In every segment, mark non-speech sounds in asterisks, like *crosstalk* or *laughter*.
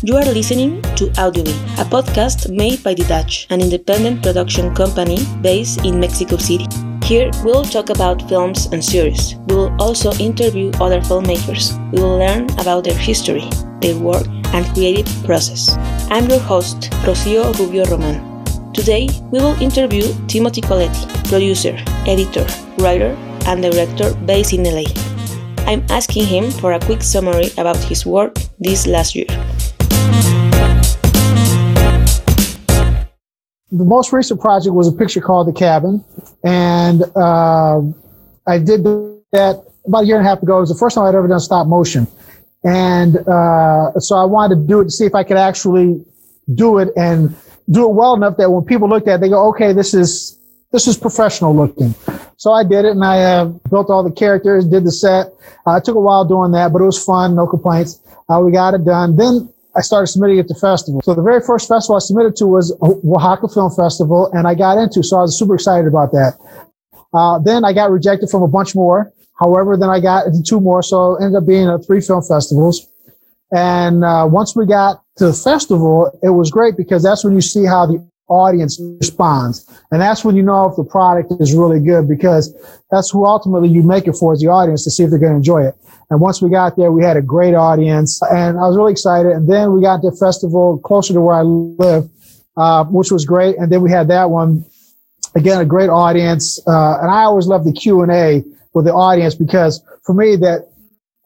You are listening to Audiobee, a podcast made by The Dutch, an independent production company based in Mexico City. Here, we'll talk about films and series. We will also interview other filmmakers. We will learn about their history, their work, and creative process. I'm your host, Rocio Rubio Roman. Today, we will interview Timothy Coletti, producer, editor, writer, and director based in LA. I'm asking him for a quick summary about his work this last year. The most recent project was a picture called The Cabin, and uh, I did that about a year and a half ago. It was the first time I'd ever done stop motion, and uh, so I wanted to do it to see if I could actually do it and do it well enough that when people looked at it, they go, "Okay, this is this is professional looking." So I did it, and I uh, built all the characters, did the set. Uh, it took a while doing that, but it was fun, no complaints. Uh, we got it done. Then I started submitting it to festivals. So the very first festival I submitted to was Oaxaca Film Festival, and I got into. So I was super excited about that. Uh, then I got rejected from a bunch more. However, then I got into two more, so it ended up being three film festivals. And uh, once we got to the festival, it was great because that's when you see how the audience responds. And that's when you know if the product is really good because that's who ultimately you make it for is the audience to see if they're going to enjoy it. And once we got there, we had a great audience and I was really excited. And then we got to festival closer to where I live, uh, which was great. And then we had that one again, a great audience. Uh, and I always love the Q and A with the audience because for me that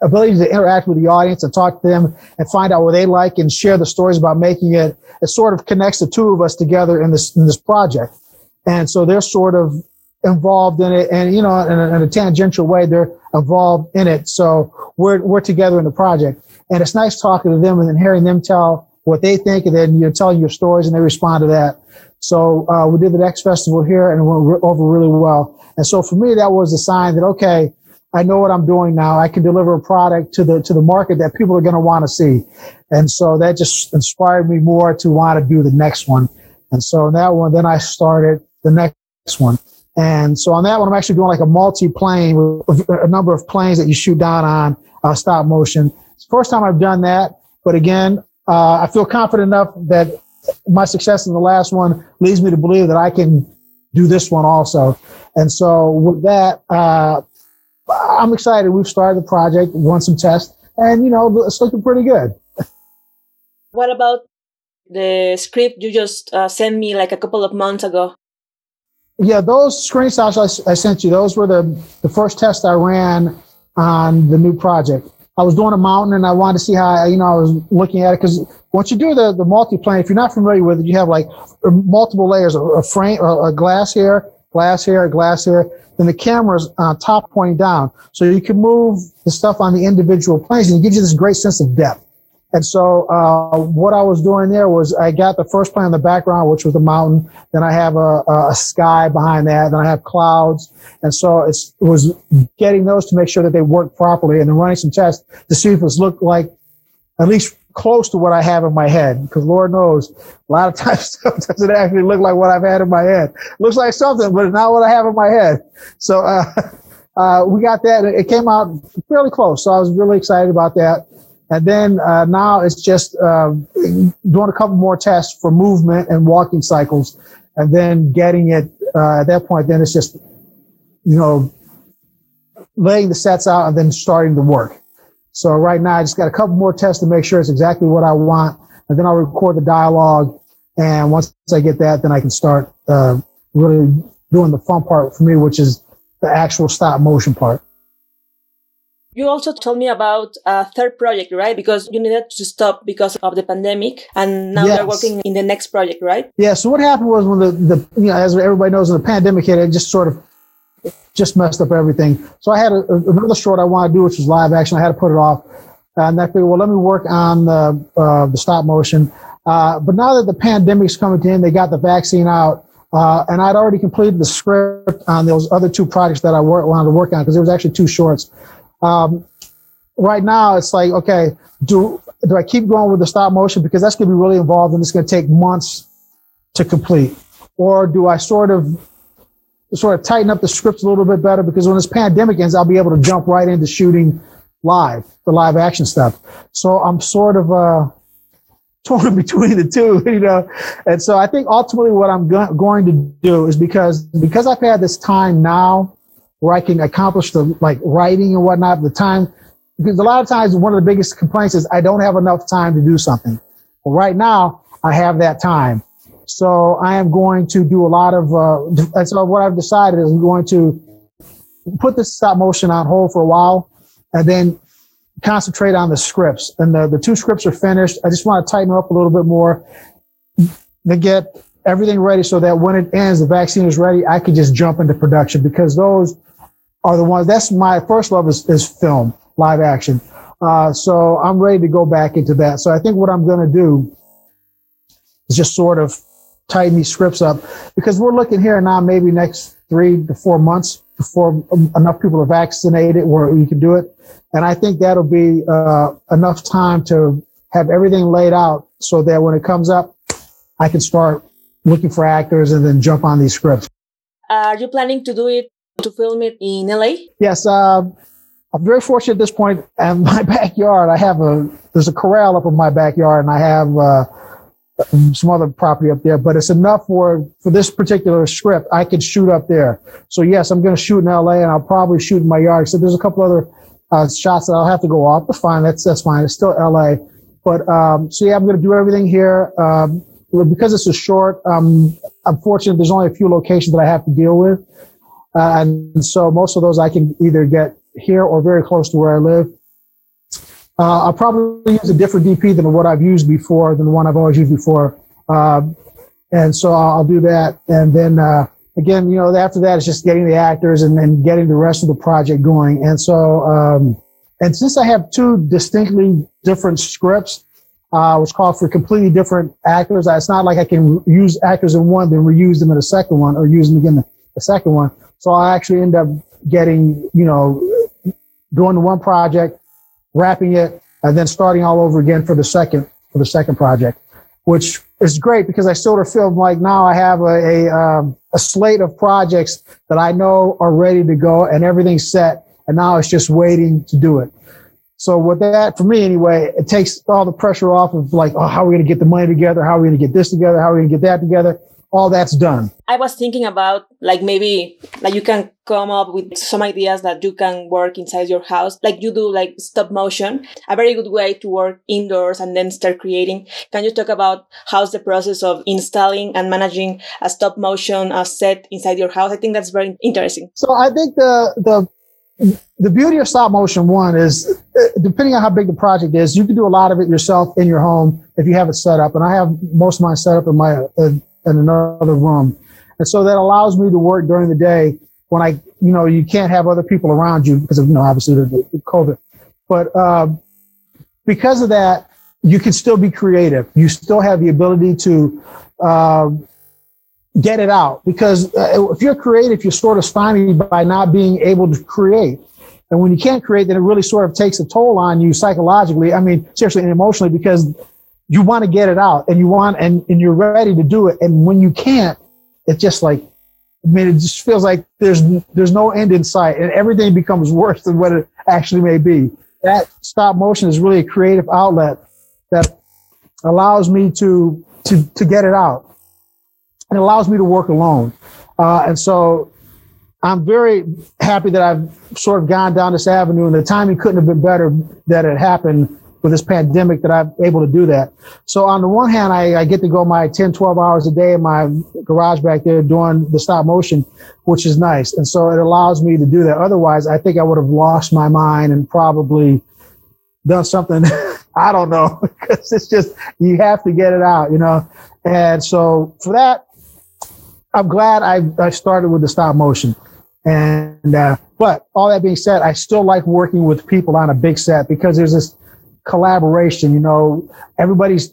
ability to interact with the audience and talk to them and find out what they like and share the stories about making it. It sort of connects the two of us together in this in this project, and so they're sort of involved in it, and you know, in a, in a tangential way, they're involved in it. So we're we're together in the project, and it's nice talking to them and then hearing them tell what they think, and then you're telling your stories, and they respond to that. So uh, we did the next festival here, and it went over really well. And so for me, that was a sign that okay I know what I'm doing now. I can deliver a product to the to the market that people are going to want to see, and so that just inspired me more to want to do the next one. And so in that one, then I started the next one. And so on that one, I'm actually doing like a multi-plane with a number of planes that you shoot down on uh, stop motion. It's the first time I've done that, but again, uh, I feel confident enough that my success in the last one leads me to believe that I can do this one also. And so with that, uh, I'm excited. We've started the project, won some tests, and you know it's looking pretty good. *laughs* What about the script you just uh, sent me like a couple of months ago? Yeah, those screenshots I, I sent you, those were the the first test I ran on the new project. I was doing a mountain and I wanted to see how, you know, I was looking at it because once you do the, the multi-plane, if you're not familiar with it, you have like multiple layers, of a frame, a glass here, glass here, glass here, then the camera's uh, top pointing down. So you can move the stuff on the individual planes and it gives you this great sense of depth. And so, uh, what I was doing there was I got the first plane in the background, which was the mountain. Then I have a, a sky behind that. Then I have clouds. And so it was getting those to make sure that they work properly and then running some tests to see if it looked like at least close to what I have in my head. Because Lord knows, a lot of *laughs* times stuff doesn't actually look like what I've had in my head. looks like something, but it's not what I have in my head. So, uh, *laughs* uh, we got that. It came out fairly close. So I was really excited about that. And then uh, now it's just uh, doing a couple more tests for movement and walking cycles, and then getting it. Uh, at that point, then it's just, you know, laying the sets out and then starting to work. So right now, I just got a couple more tests to make sure it's exactly what I want, and then I'll record the dialogue. And once I get that, then I can start uh, really doing the fun part for me, which is the actual stop motion part. You also told me about a third project, right? Because you needed to stop because of the pandemic, and now yes. you're working in the next project, right? Yeah. So what happened was when the, the you know as everybody knows, when the pandemic hit, it just sort of just messed up everything. So I had a, another short I wanted to do, which was live action. I had to put it off. And I figured, well, let me work on the, uh, the stop motion. Uh, but now that the pandemic's coming to end, they got the vaccine out. Uh, and I'd already completed the script on those other two projects that I work, wanted to work on because there was actually two shorts. Um, right now, it's like, okay, do do I keep going with the stop motion because that's going to be really involved and it's going to take months to complete, or do I sort of sort of tighten up the scripts a little bit better because when this pandemic ends, I'll be able to jump right into shooting live, the live action stuff. So I'm sort of, uh, *laughs* torn between the two, *laughs* you know. And so I think ultimately what I'm go- going to do is because because I've had this time now where I can accomplish the like writing and whatnot, the time because a lot of times one of the biggest complaints is I don't have enough time to do something. Well, right now I have that time. So I am going to do a lot of, uh, so what I've decided is I'm going to put the stop motion on hold for a while and then concentrate on the scripts. And the, the two scripts are finished. I just want to tighten up a little bit more to get everything ready so that when it ends, the vaccine is ready, I can just jump into production because those are the ones, that's my first love is, is film, live action. Uh, so I'm ready to go back into that. So I think what I'm going to do is just sort of tighten these scripts up because we're looking here now, maybe next three to four months before enough people are vaccinated where you can do it. And I think that'll be uh, enough time to have everything laid out so that when it comes up, I can start looking for actors and then jump on these scripts. Are you planning to do it to film it in LA? Yes, uh, I'm very fortunate at this point. And *laughs* my backyard, I have a there's a corral up in my backyard, and I have uh, some other property up there. But it's enough for for this particular script. I could shoot up there. So yes, I'm going to shoot in LA, and I'll probably shoot in my yard. So there's a couple other uh, shots that I'll have to go off. But fine, that's that's fine. It's still LA. But um, so yeah, I'm going to do everything here. Um, because it's a short, um, I'm fortunate there's only a few locations that I have to deal with. Uh, and so most of those I can either get here or very close to where I live. Uh, I'll probably use a different DP than what I've used before, than the one I've always used before. Uh, and so I'll do that. And then, uh, again, you know, after that, it's just getting the actors and then getting the rest of the project going. And so, um, and since I have two distinctly different scripts, uh, which call for completely different actors, it's not like I can use actors in one, then reuse them in the second one or use them again in the second one. So I actually end up getting, you know, doing the one project, wrapping it, and then starting all over again for the second for the second project, which is great because I sort of feel like now I have a a, um, a slate of projects that I know are ready to go and everything's set, and now it's just waiting to do it. So with that, for me anyway, it takes all the pressure off of like, oh, how are we going to get the money together? How are we going to get this together? How are we going to get that together? All that's done. I was thinking about like maybe like you can come up with some ideas that you can work inside your house, like you do like stop motion, a very good way to work indoors and then start creating. Can you talk about how's the process of installing and managing a stop motion a set inside your house? I think that's very interesting. So I think the the the beauty of stop motion one is depending on how big the project is, you can do a lot of it yourself in your home if you have it set up. And I have most of mine set up in my uh, in another room. And so that allows me to work during the day when I, you know, you can't have other people around you because of, you know, obviously the, the COVID. But um, because of that, you can still be creative. You still have the ability to uh, get it out because uh, if you're creative, you're sort of stymied by not being able to create. And when you can't create, then it really sort of takes a toll on you psychologically. I mean, seriously and emotionally, because you want to get it out and you want and, and you're ready to do it. And when you can't it's just like i mean it just feels like there's there's no end in sight and everything becomes worse than what it actually may be. That stop motion is really a creative outlet that allows me to to to get it out. And allows me to work alone. Uh, and so i'm very happy that i've sort of gone down this avenue and the timing couldn't have been better that it happened with this pandemic that I'm able to do that. So on the one hand, I, I, get to go my 10, 12 hours a day in my garage back there doing the stop motion, which is nice. And so it allows me to do that. Otherwise, I think I would have lost my mind and probably done something. *laughs* I don't know *laughs* because it's just, you have to get it out, you know? And so for that, I'm glad I, I started with the stop motion. And, uh, but all that being said, I still like working with people on a big set because there's this, collaboration. You know, everybody's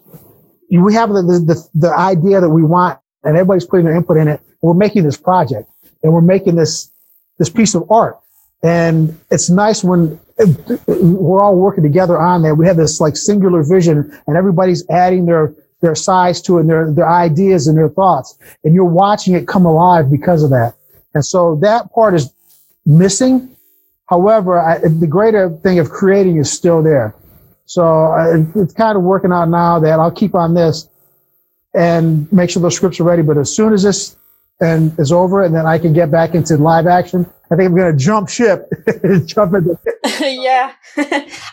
we have the, the the idea that we want, and everybody's putting their input in it. We're making this project, and we're making this this piece of art, and it's nice when we're all working together on that. We have this like singular vision, and everybody's adding their their size to it, and their their ideas and their thoughts, and you're watching it come alive because of that. And so that part is missing. However, I, the greater thing of creating is still there. So uh, I, it's kind of working out now that I'll keep on this and make sure those scripts are ready. But as soon as this and is over, and then I can get back into live action. I think I'm going to jump ship, *laughs* jump into. *laughs* yeah, *laughs*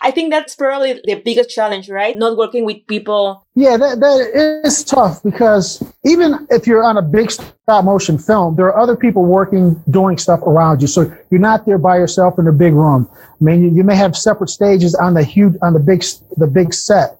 I think that's probably the biggest challenge, right? Not working with people. Yeah, that, that is tough because even if you're on a big stop motion film, there are other people working, doing stuff around you. So you're not there by yourself in a big room. I mean, you, you may have separate stages on the huge, on the big, the big set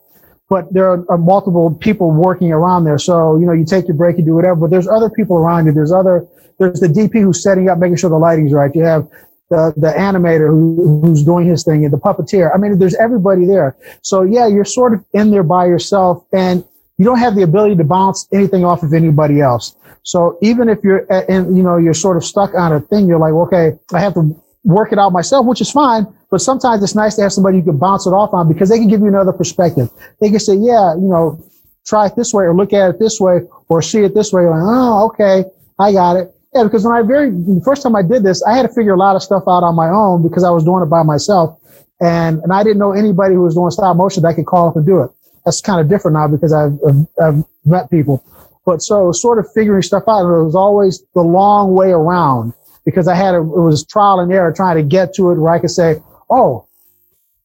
but there are, are, multiple people working around there. So, you know, you take your break, you do whatever, but there's other people around you. There's other, there's the DP who's setting up, making sure the lighting's right. You have the, the animator who, who's doing his thing and the puppeteer. I mean, there's everybody there. So yeah, you're sort of in there by yourself and you don't have the ability to bounce anything off of anybody else. So even if you're, and you know, you're sort of stuck on a thing, you're like, okay, I have to work it out myself, which is fine. But sometimes it's nice to have somebody you can bounce it off on because they can give you another perspective. They can say, yeah, you know, try it this way or look at it this way or see it this way. Like, oh, okay, I got it. Yeah, because when I very the first time I did this, I had to figure a lot of stuff out on my own because I was doing it by myself, and and I didn't know anybody who was doing stop motion that I could call up and do it. That's kind of different now because I've, I've, I've met people. But so sort of figuring stuff out, it was always the long way around because I had a, it was trial and error trying to get to it where I could say, oh,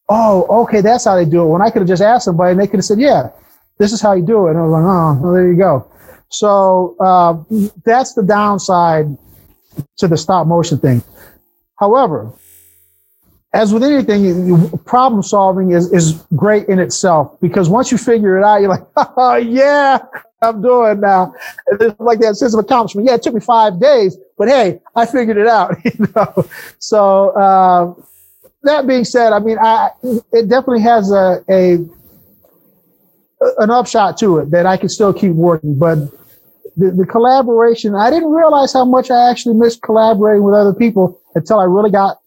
oh, okay, that's how they do it. When I could have just asked somebody and they could have said, yeah, this is how you do it. And I was like, oh, well, there you go. So uh, that's the downside to the stop motion thing. However, as with anything, problem solving is, is great in itself because once you figure it out, you're like, *laughs* oh, yeah, I'm doing now. It's like that sense of accomplishment. Yeah, it took me five days, but hey, I figured it out. *laughs* you know? So uh, that being said, I mean, I it definitely has a, a an upshot to it that I can still keep working. But the, the collaboration, I didn't realize how much I actually missed collaborating with other people until I really got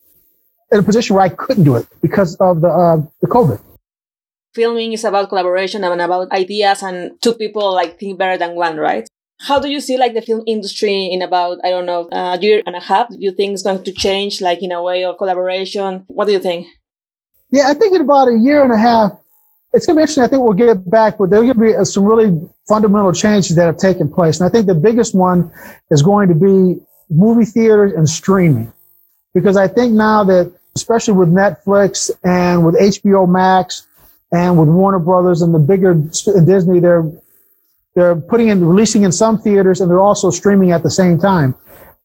in a position where I couldn't do it because of the uh, the COVID. Filming is about collaboration and about ideas, and two people like think better than one, right? How do you see like the film industry in about I don't know a year and a half? Do you think it's going to change like in a way of collaboration? What do you think? Yeah, I think in about a year and a half, it's going to be interesting. I think we'll get back, but to be some really fundamental changes that have taken place. And I think the biggest one is going to be movie theaters and streaming. Because I think now that, especially with Netflix and with HBO Max and with Warner Brothers and the bigger Disney, they're they're putting in, releasing in some theaters, and they're also streaming at the same time.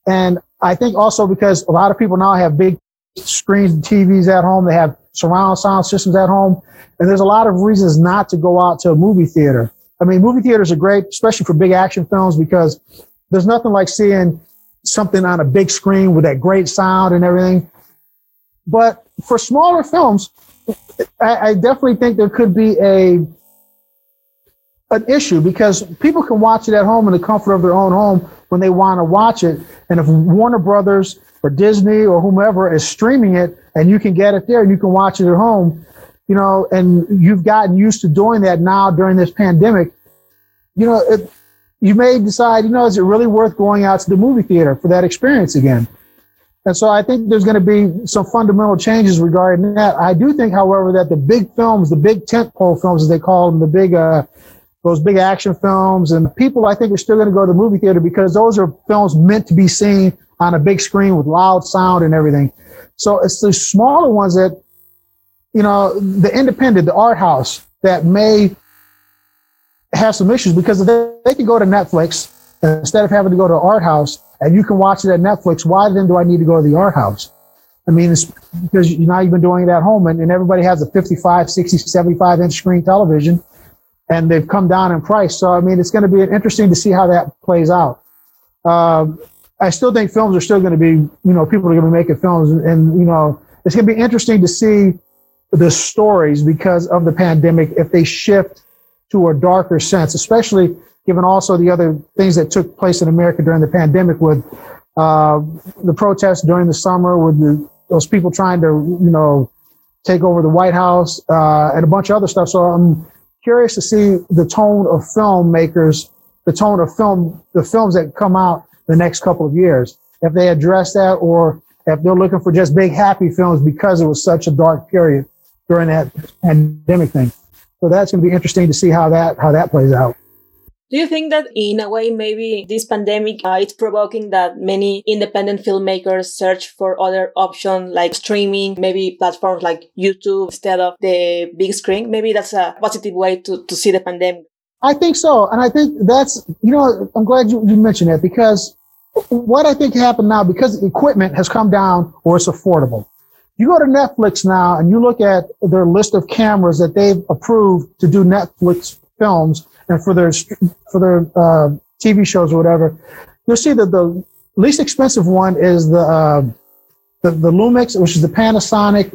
And I think also because a lot of people now have big screens and TVs at home, they have surround sound systems at home, and there's a lot of reasons not to go out to a movie theater. I mean, movie theaters are great, especially for big action films, because there's nothing like seeing something on a big screen with that great sound and everything. But for smaller films, I, I definitely think there could be a an issue because people can watch it at home in the comfort of their own home when they want to watch it. And if Warner Brothers or Disney or whomever is streaming it and you can get it there and you can watch it at home, you know, and you've gotten used to doing that now during this pandemic, you know, it, you may decide, you know, is it really worth going out to the movie theater for that experience again? And so I think there's going to be some fundamental changes regarding that. I do think, however, that the big films, the big tentpole films, as they call them, the big uh, those big action films. And people, I think, are still going to go to the movie theater because those are films meant to be seen on a big screen with loud sound and everything. So it's the smaller ones that, you know, the independent, the art house that may have some issues because they, they can go to Netflix instead of having to go to art house and you can watch it at Netflix, why then do I need to go to the art house? I mean, it's because now you've been doing it at home and, and everybody has a 55, 60, 75 inch screen television and they've come down in price. So, I mean, it's going to be interesting to see how that plays out. Um, I still think films are still going to be, you know, people are going to be making films, and, and you know, it's going to be interesting to see the stories because of the pandemic if they shift to a darker sense, especially given also the other things that took place in America during the pandemic with uh, the protests during the summer, with the, those people trying to, you know, take over the White House uh, and a bunch of other stuff. So I'm curious to see the tone of filmmakers, the tone of film, the films that come out the next couple of years, if they address that or if they're looking for just big happy films because it was such a dark period during that pandemic thing. So that's going to be interesting to see how that how that plays out. Do you think that in a way maybe this pandemic uh, it's provoking that many independent filmmakers search for other options like streaming, maybe platforms like YouTube instead of the big screen? Maybe that's a positive way to, to see the pandemic. I think so. And I think that's, you know, I'm glad you, you mentioned that because what I think happened now, because equipment has come down or it's affordable. You go to Netflix now and you look at their list of cameras that they've approved to do Netflix films and for their for their uh, TV shows or whatever, you'll see that the least expensive one is the uh, the, the Lumix, which is the Panasonic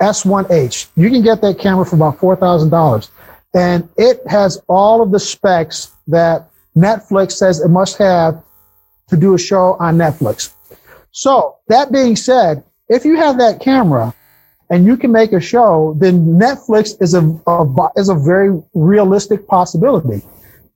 S1H. You can get that camera for about four thousand dollars, and it has all of the specs that Netflix says it must have to do a show on Netflix. So that being said, if you have that camera and you can make a show, then Netflix is a, a, is a very realistic possibility.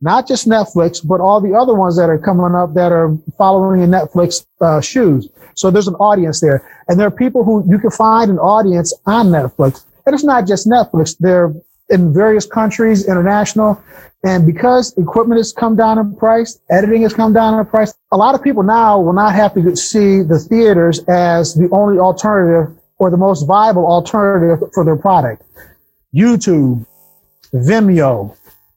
Not just Netflix, but all the other ones that are coming up that are following in Netflix uh, shoes. So there's an audience there, and there are people who you can find an audience on Netflix. And it's not just Netflix; they're in various countries, international. And because equipment has come down in price, editing has come down in price, a lot of people now will not have to see the theaters as the only alternative or the most viable alternative for their product. YouTube, Vimeo,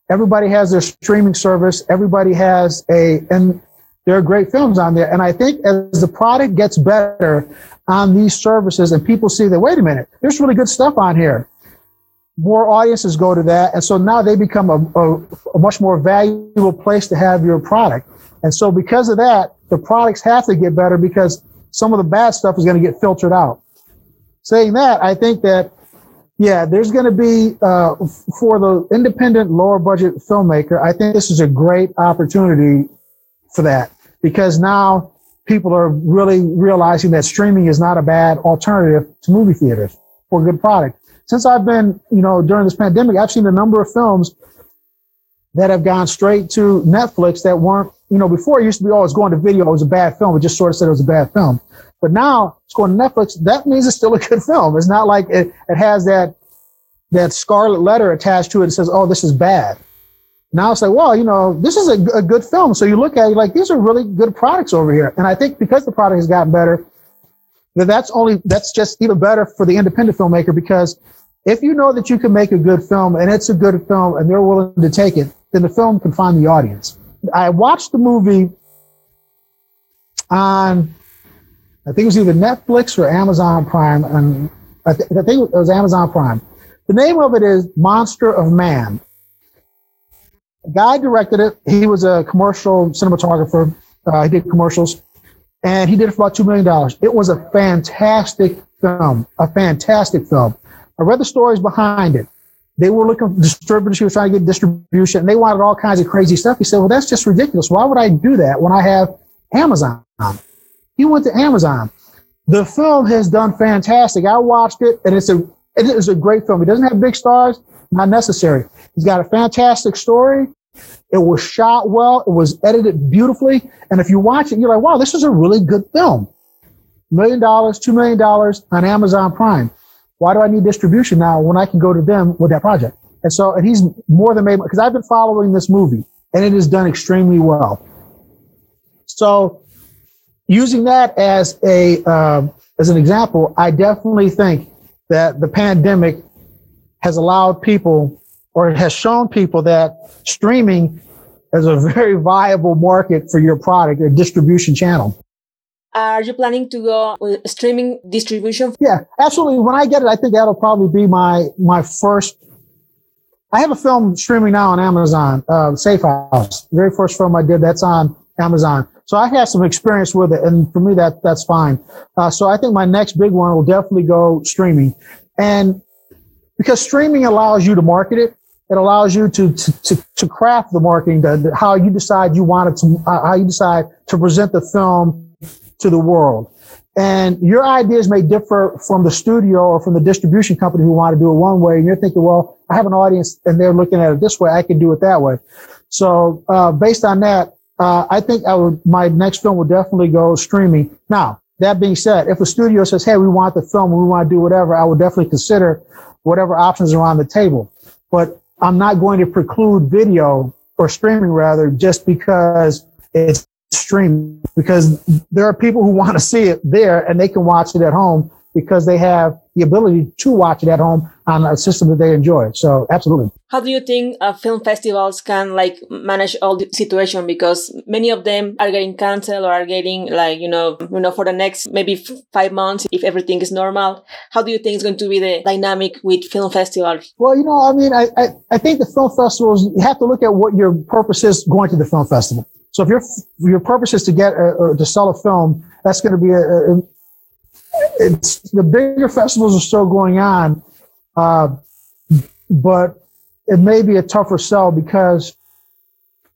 everybody has their streaming service. Everybody has a, and there are great films on there. And I think as the product gets better on these services and people see that, wait a minute, there's really good stuff on here. More audiences go to that. And so now they become a, a, a much more valuable place to have your product. And so because of that, the products have to get better because some of the bad stuff is going to get filtered out saying that, I think that, yeah, there's going to be, uh, for the independent lower budget filmmaker, I think this is a great opportunity for that because now people are really realizing that streaming is not a bad alternative to movie theaters for good product. Since I've been, you know, during this pandemic, I've seen a number of films that have gone straight to Netflix that weren't, you know, before it used to be, oh, it's going to video, it was a bad film. It just sort of said it was a bad film. But now it's going to Netflix. That means it's still a good *laughs* film. It's not like it, it has that that scarlet letter attached to it that says, "Oh, this is bad." Now it's like, well, you know, this is a, a good film. So you look at it like these are really good products over here. And I think because the product has gotten better, that that's only that's just even better for the independent filmmaker because if you know that you can make a good film and it's a good film and they're willing to take it, then the film can find the audience. I watched the movie on I think it was either Netflix or Amazon Prime, and I, th- I think it was Amazon Prime. The name of it is Monster of Man. Guy directed it. He was a commercial cinematographer. Uh, he did commercials, and he did it for about two million dollars. It was a fantastic film, a fantastic film. I read the stories behind it. They were looking for distributors. He was trying to get distribution, and they wanted all kinds of crazy stuff. He said, "Well, that's just ridiculous. Why would I do that when I have Amazon?" He went to Amazon. The film has done fantastic. I watched it, and it's a it is a great film. It doesn't have big stars, not necessary. It's got a fantastic story. It was shot well. It was edited beautifully. And if you watch it, you're like, wow, this is a really good film. Million dollars, two million dollars on Amazon Prime. Why do I need distribution now when I can go to them with that project? And so, and he's more than made because I've been following this movie and it is done extremely well. So using that as a uh, as an example, I definitely think that the pandemic has allowed people or has shown people that streaming is a *laughs* very viable market for your product, a distribution channel. Are you planning to go with streaming distribution? Yeah, absolutely. When I get it, I think that'll probably be my my first. I have a film streaming now on Amazon, uh, Safe House. The very first film I did that's on Amazon. So I have some experience with it, and for me, that that's fine. Uh, so I think my next big one will definitely go streaming, and because streaming allows you to market it, it allows you to to to, to craft the marketing, the, the, how you decide you want it to, uh, how you decide to present the film to the world. And your ideas may differ from the studio or from the distribution company who want to do it one way. And you're thinking, well, I have an audience and they're looking at it this way. I can do it that way. So, uh, based on that, uh, I think I would, my next film will definitely go streaming. Now, that being said, if a studio says, "Hey, we want the film, we want to do whatever," I would definitely consider whatever options are on the table. But I'm not going to preclude video or streaming rather just because it's streaming because there are people who want to see it there and they can watch it at home because they have the ability to watch it at home on a system that they enjoy. So absolutely. How do you think uh, film festivals can like manage all the situation? Because many of them are getting canceled or are getting like, you know, you know, for the next maybe f- five months, if everything is normal, how do you think is going to be the dynamic with film festivals? Well, you know, I mean, I, I, I think the film festivals, you have to look at what your purpose is going to the film festival. So if your, your purpose is to get, a, uh, uh, to sell a film, that's going to be a, a it's the bigger festivals are still going on, uh, but it may be a tougher sell because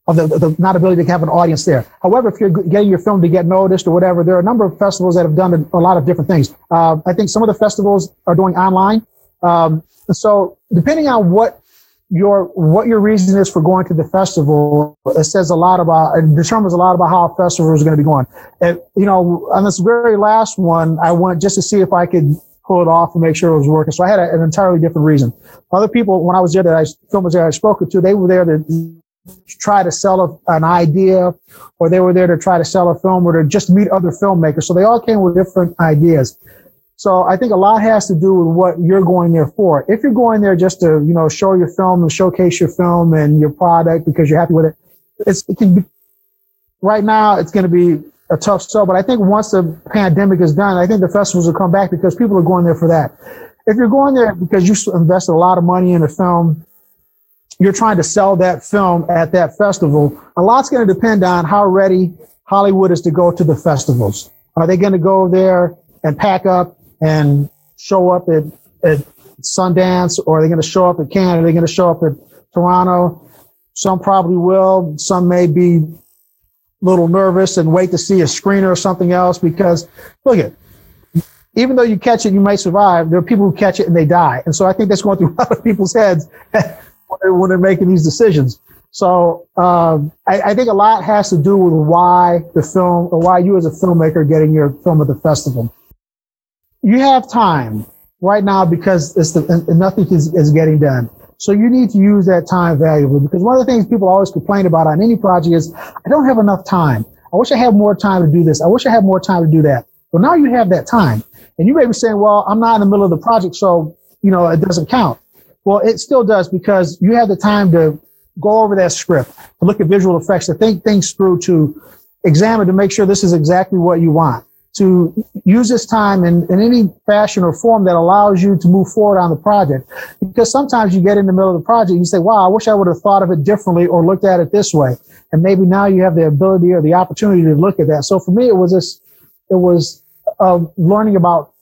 of the, the, not ability to have an audience there. However, if you're getting your film to get noticed or whatever, there are a number of festivals that have done a, lot of different things. Uh, I think some of the festivals are doing online. Um, so depending on what your what your reason is for going to the festival it says a lot about it determines a lot about how a festival is going to be going. And you know on this very last one i went just to see if i could pull it off and make sure it was working. So i had a, an entirely different reason. Other people when i was there that i filmers there i spoke to they were there to try to sell a, an idea or they were there to try to sell a film or to just meet other filmmakers. So they all came with different ideas so I think a lot has to do with what you're going there for. If you're going there just to, you know, show your film and showcase your film and your product because you're happy with it, it's, it can be, right now it's going to be a tough sell. But I think once the pandemic is done, I think the festivals will come back because people are going there for that. If you're going there because you invested a lot of money in a film, you're trying to sell that film at that festival, a lot's going to depend on how ready Hollywood is to go to the festivals. Are they going to go there and pack up and show up at, at Sundance or are they going to show up at Cannes? Are they going to show up at Toronto? Some probably will. Some may be a little nervous and wait to see a screener or something else because look at even though you catch it, you might survive. There are people who catch it and they die. And so I think that's going through *laughs* a lot of people's heads *laughs* when they're making these decisions. So um, I, I, think a lot has to do with why the film or why you as a filmmaker getting your film at the festival you have time right now because it's the, nothing is, is getting done. So you need to use that time valuably because one of the things people always complain about on any project is, I don't have enough time. I wish I had more time to do this. I wish I had more time to do that. Well, now you have that time and you may be saying, well, I'm not in the middle of the project. So, you know, it doesn't count. Well, it still does because you have the time to go over that script, to look at visual effects, to think things through, to examine, to make sure this is exactly what you want to use this time in, in any fashion or form that allows you to move forward on the project. Because sometimes you get in the middle of the project, and you say, wow, I wish I would have thought of it differently or looked at it this way. And maybe now you have the ability or the opportunity to look at that. So for me, it was this, it was uh, learning about,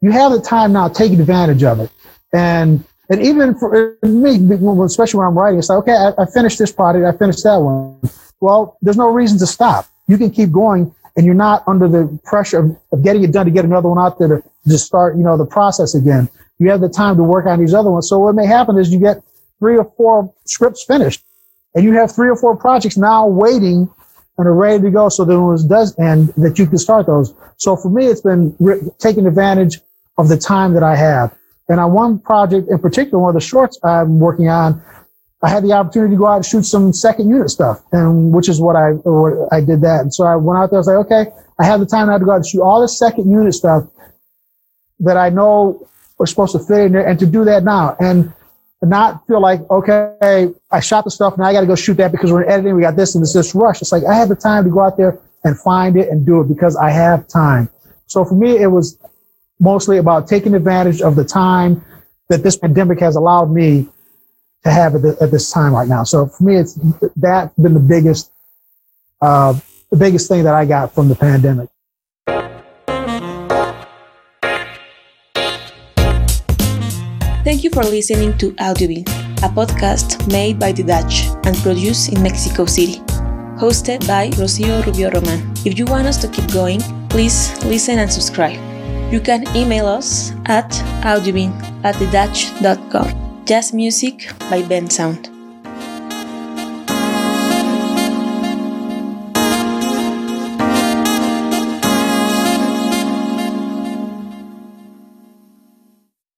you have the time now, take advantage of it. And, and even for me, especially when I'm writing, it's like, okay, I, I finished this project, I finished that one. Well, there's no reason to stop. You can keep going and you're not under the pressure of, of getting it done to get another one out there to just start, you know, the process again. You have the time to work on these other ones. So what may happen is you get three or four scripts finished and you have three or four projects now waiting and are ready to go. So that when it does end, that you can start those. So for me, it's been re- taking advantage of the time that I have. And on one project in particular, one of the shorts I'm working on, I had the opportunity to go out and shoot some second unit stuff, and which is what I I did that. And so I went out there. I was like, okay, I have the time now to go out and shoot all the second unit stuff that I know are supposed to fit in there, and to do that now, and not feel like okay, I shot the stuff now I got to go shoot that because we're editing. We got this and this this rush. It's like I had the time to go out there and find it and do it because I have time. So for me, it was mostly about taking advantage of the time that this pandemic has allowed me to have at, the, at this time right now. So for me, it's that's been the biggest, uh, the biggest thing that I got from the pandemic. Thank you for listening to Audiobin, a podcast made by the Dutch and produced in Mexico City, hosted by Rocio Rubio Roman. If you want us to keep going, please listen and subscribe. You can email us at audiobin at thedutch.com. Jazz Music by Bensound.